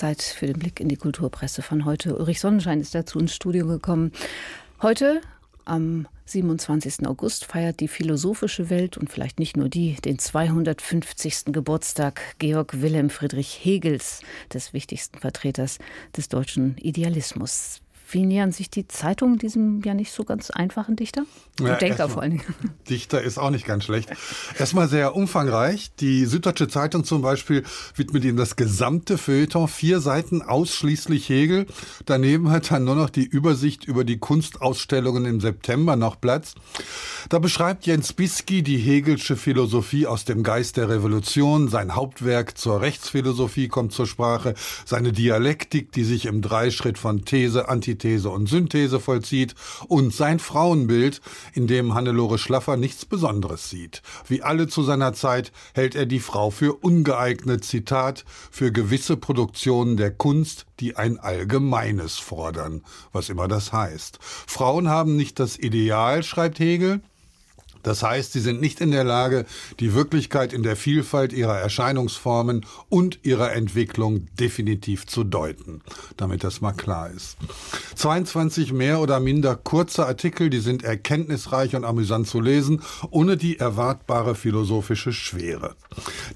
Zeit für den Blick in die Kulturpresse von heute. Ulrich Sonnenschein ist dazu ins Studio gekommen. Heute am 27. August feiert die philosophische Welt und vielleicht nicht nur die den 250. Geburtstag Georg Wilhelm Friedrich Hegels, des wichtigsten Vertreters des deutschen Idealismus. Wie nähern sich die Zeitungen diesem ja nicht so ganz einfachen Dichter? Ja, Denker vor allen Dingen. Dichter ist auch nicht ganz schlecht. Erstmal sehr umfangreich. Die Süddeutsche Zeitung zum Beispiel widmet ihm das gesamte Feuilleton, vier Seiten ausschließlich Hegel. Daneben hat er nur noch die Übersicht über die Kunstausstellungen im September noch Platz. Da beschreibt Jens Bisky die Hegelsche Philosophie aus dem Geist der Revolution. Sein Hauptwerk zur Rechtsphilosophie kommt zur Sprache. Seine Dialektik, die sich im Dreischritt von These, Antithese, Antithese und Synthese vollzieht und sein Frauenbild, in dem Hannelore Schlaffer nichts Besonderes sieht. Wie alle zu seiner Zeit hält er die Frau für ungeeignet, Zitat, für gewisse Produktionen der Kunst, die ein Allgemeines fordern, was immer das heißt. Frauen haben nicht das Ideal, schreibt Hegel, das heißt, sie sind nicht in der Lage, die Wirklichkeit in der Vielfalt ihrer Erscheinungsformen und ihrer Entwicklung definitiv zu deuten, damit das mal klar ist. 22 mehr oder minder kurze Artikel, die sind erkenntnisreich und amüsant zu lesen, ohne die erwartbare philosophische Schwere.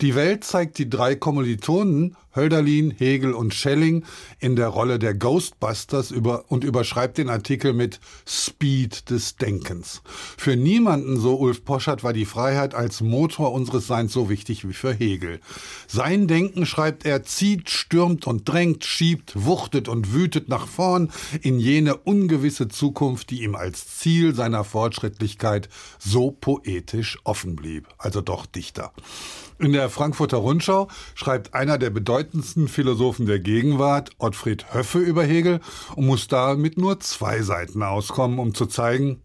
Die Welt zeigt die drei Kommilitonen Hölderlin, Hegel und Schelling in der Rolle der Ghostbusters über und überschreibt den Artikel mit Speed des Denkens. Für niemanden, so Ulf Poschert, war die Freiheit als Motor unseres Seins so wichtig wie für Hegel. Sein Denken, schreibt er, zieht, stürmt und drängt, schiebt, wuchtet und wütet nach vorn in jene ungewisse Zukunft, die ihm als Ziel seiner Fortschrittlichkeit so poetisch offen blieb. Also doch Dichter. In der Frankfurter Rundschau schreibt einer der bedeutendsten Philosophen der Gegenwart, Ottfried Höffe, über Hegel und muss da mit nur zwei Seiten auskommen, um zu zeigen,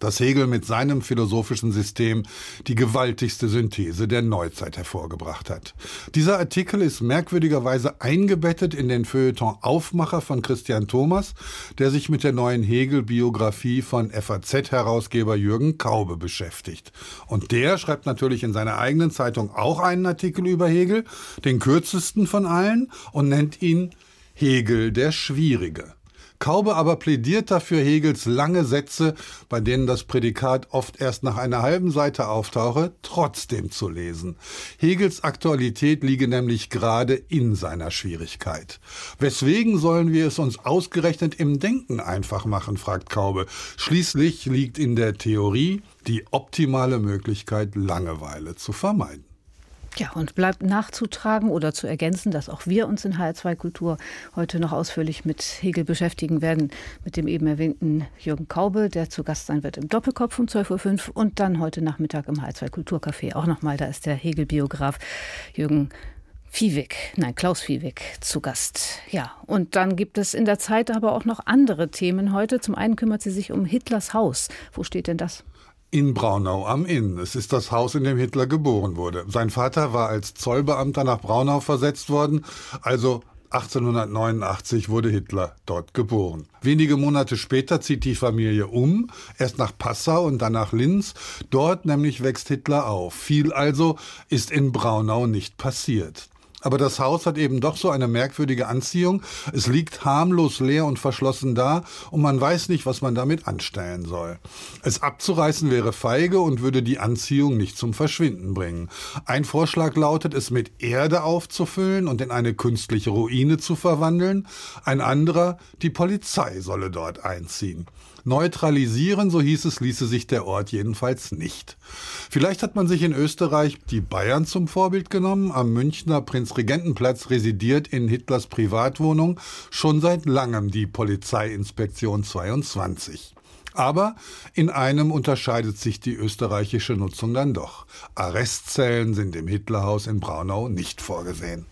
dass Hegel mit seinem philosophischen System die gewaltigste Synthese der Neuzeit hervorgebracht hat. Dieser Artikel ist merkwürdigerweise eingebettet in den Feuilleton Aufmacher von Christian Thomas, der sich mit der neuen Hegel-Biografie von FAZ-Herausgeber Jürgen Kaube beschäftigt. Und der schreibt natürlich in seiner eigenen Zeitung auch einen Artikel über Hegel, den kürzesten von allen, und nennt ihn Hegel der Schwierige. Kaube aber plädiert dafür, Hegels lange Sätze, bei denen das Prädikat oft erst nach einer halben Seite auftauche, trotzdem zu lesen. Hegels Aktualität liege nämlich gerade in seiner Schwierigkeit. Weswegen sollen wir es uns ausgerechnet im Denken einfach machen, fragt Kaube. Schließlich liegt in der Theorie die optimale Möglichkeit, Langeweile zu vermeiden. Ja, und bleibt nachzutragen oder zu ergänzen, dass auch wir uns in HR2 Kultur heute noch ausführlich mit Hegel beschäftigen werden, mit dem eben erwähnten Jürgen Kaube, der zu Gast sein wird im Doppelkopf um 12.05 Uhr und dann heute Nachmittag im HR2 Kulturcafé auch nochmal. Da ist der Hegel-Biograf Jürgen Viehweg, nein, Klaus Viehweg zu Gast. Ja, und dann gibt es in der Zeit aber auch noch andere Themen heute. Zum einen kümmert sie sich um Hitlers Haus. Wo steht denn das? In Braunau am Inn. Es ist das Haus, in dem Hitler geboren wurde. Sein Vater war als Zollbeamter nach Braunau versetzt worden, also 1889 wurde Hitler dort geboren. Wenige Monate später zieht die Familie um, erst nach Passau und dann nach Linz. Dort nämlich wächst Hitler auf. Viel also ist in Braunau nicht passiert. Aber das Haus hat eben doch so eine merkwürdige Anziehung. Es liegt harmlos leer und verschlossen da und man weiß nicht, was man damit anstellen soll. Es abzureißen wäre feige und würde die Anziehung nicht zum Verschwinden bringen. Ein Vorschlag lautet, es mit Erde aufzufüllen und in eine künstliche Ruine zu verwandeln. Ein anderer, die Polizei solle dort einziehen. Neutralisieren, so hieß es, ließe sich der Ort jedenfalls nicht. Vielleicht hat man sich in Österreich die Bayern zum Vorbild genommen. Am Münchner Prinzregentenplatz residiert in Hitlers Privatwohnung schon seit langem die Polizeiinspektion 22. Aber in einem unterscheidet sich die österreichische Nutzung dann doch. Arrestzellen sind im Hitlerhaus in Braunau nicht vorgesehen.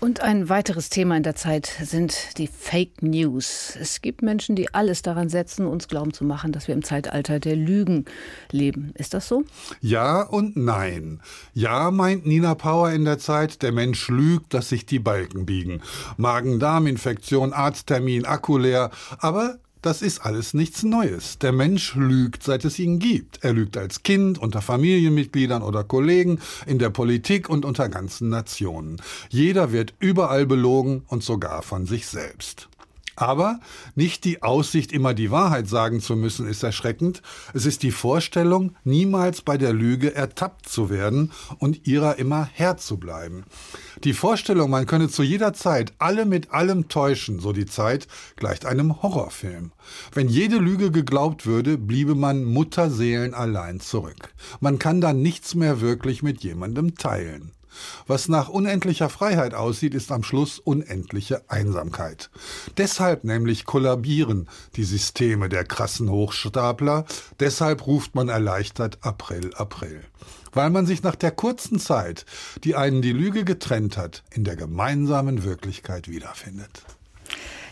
Und ein weiteres Thema in der Zeit sind die Fake News. Es gibt Menschen, die alles daran setzen, uns glauben zu machen, dass wir im Zeitalter der Lügen leben. Ist das so? Ja und nein. Ja, meint Nina Power in der Zeit, der Mensch lügt, dass sich die Balken biegen. Magen-Darm-Infektion, Arzttermin, Akku leer. Aber das ist alles nichts Neues. Der Mensch lügt, seit es ihn gibt. Er lügt als Kind, unter Familienmitgliedern oder Kollegen, in der Politik und unter ganzen Nationen. Jeder wird überall belogen und sogar von sich selbst. Aber nicht die Aussicht, immer die Wahrheit sagen zu müssen, ist erschreckend. Es ist die Vorstellung, niemals bei der Lüge ertappt zu werden und ihrer immer Herr zu bleiben. Die Vorstellung, man könne zu jeder Zeit alle mit allem täuschen, so die Zeit, gleicht einem Horrorfilm. Wenn jede Lüge geglaubt würde, bliebe man Mutterseelen allein zurück. Man kann dann nichts mehr wirklich mit jemandem teilen. Was nach unendlicher Freiheit aussieht, ist am Schluss unendliche Einsamkeit. Deshalb nämlich kollabieren die Systeme der krassen Hochstapler, deshalb ruft man erleichtert April, April. Weil man sich nach der kurzen Zeit, die einen die Lüge getrennt hat, in der gemeinsamen Wirklichkeit wiederfindet.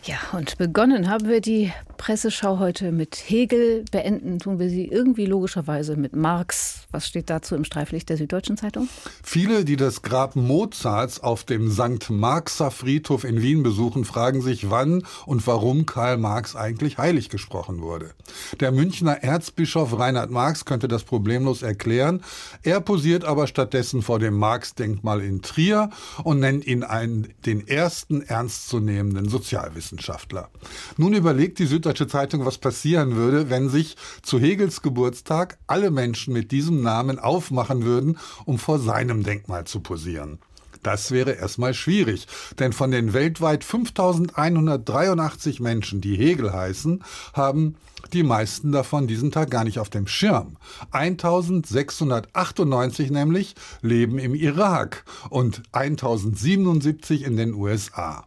Ja, und begonnen haben wir die Presseschau heute mit Hegel. Beenden tun wir sie irgendwie logischerweise mit Marx. Was steht dazu im Streiflicht der Süddeutschen Zeitung? Viele, die das Grab Mozarts auf dem St. Marxer Friedhof in Wien besuchen, fragen sich, wann und warum Karl Marx eigentlich heilig gesprochen wurde. Der Münchner Erzbischof Reinhard Marx könnte das problemlos erklären. Er posiert aber stattdessen vor dem Marx-Denkmal in Trier und nennt ihn einen, den ersten ernstzunehmenden Sozialwissenschaftler. Wissenschaftler. Nun überlegt die Süddeutsche Zeitung, was passieren würde, wenn sich zu Hegels Geburtstag alle Menschen mit diesem Namen aufmachen würden, um vor seinem Denkmal zu posieren. Das wäre erstmal schwierig, denn von den weltweit 5183 Menschen, die Hegel heißen, haben die meisten davon diesen Tag gar nicht auf dem Schirm. 1698 nämlich leben im Irak und 1077 in den USA.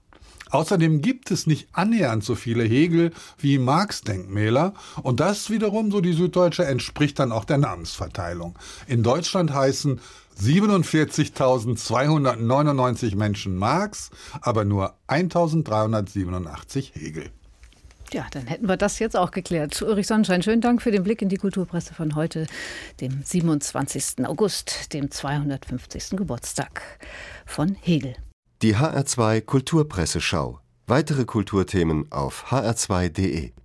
Außerdem gibt es nicht annähernd so viele Hegel wie Marx-Denkmäler und das wiederum, so die Süddeutsche, entspricht dann auch der Namensverteilung. In Deutschland heißen 47.299 Menschen Marx, aber nur 1.387 Hegel. Ja, dann hätten wir das jetzt auch geklärt. Ulrich Sonnenschein, schönen Dank für den Blick in die Kulturpresse von heute, dem 27. August, dem 250. Geburtstag von Hegel. Die HR2 Kulturpresseschau. Weitere Kulturthemen auf hr2.de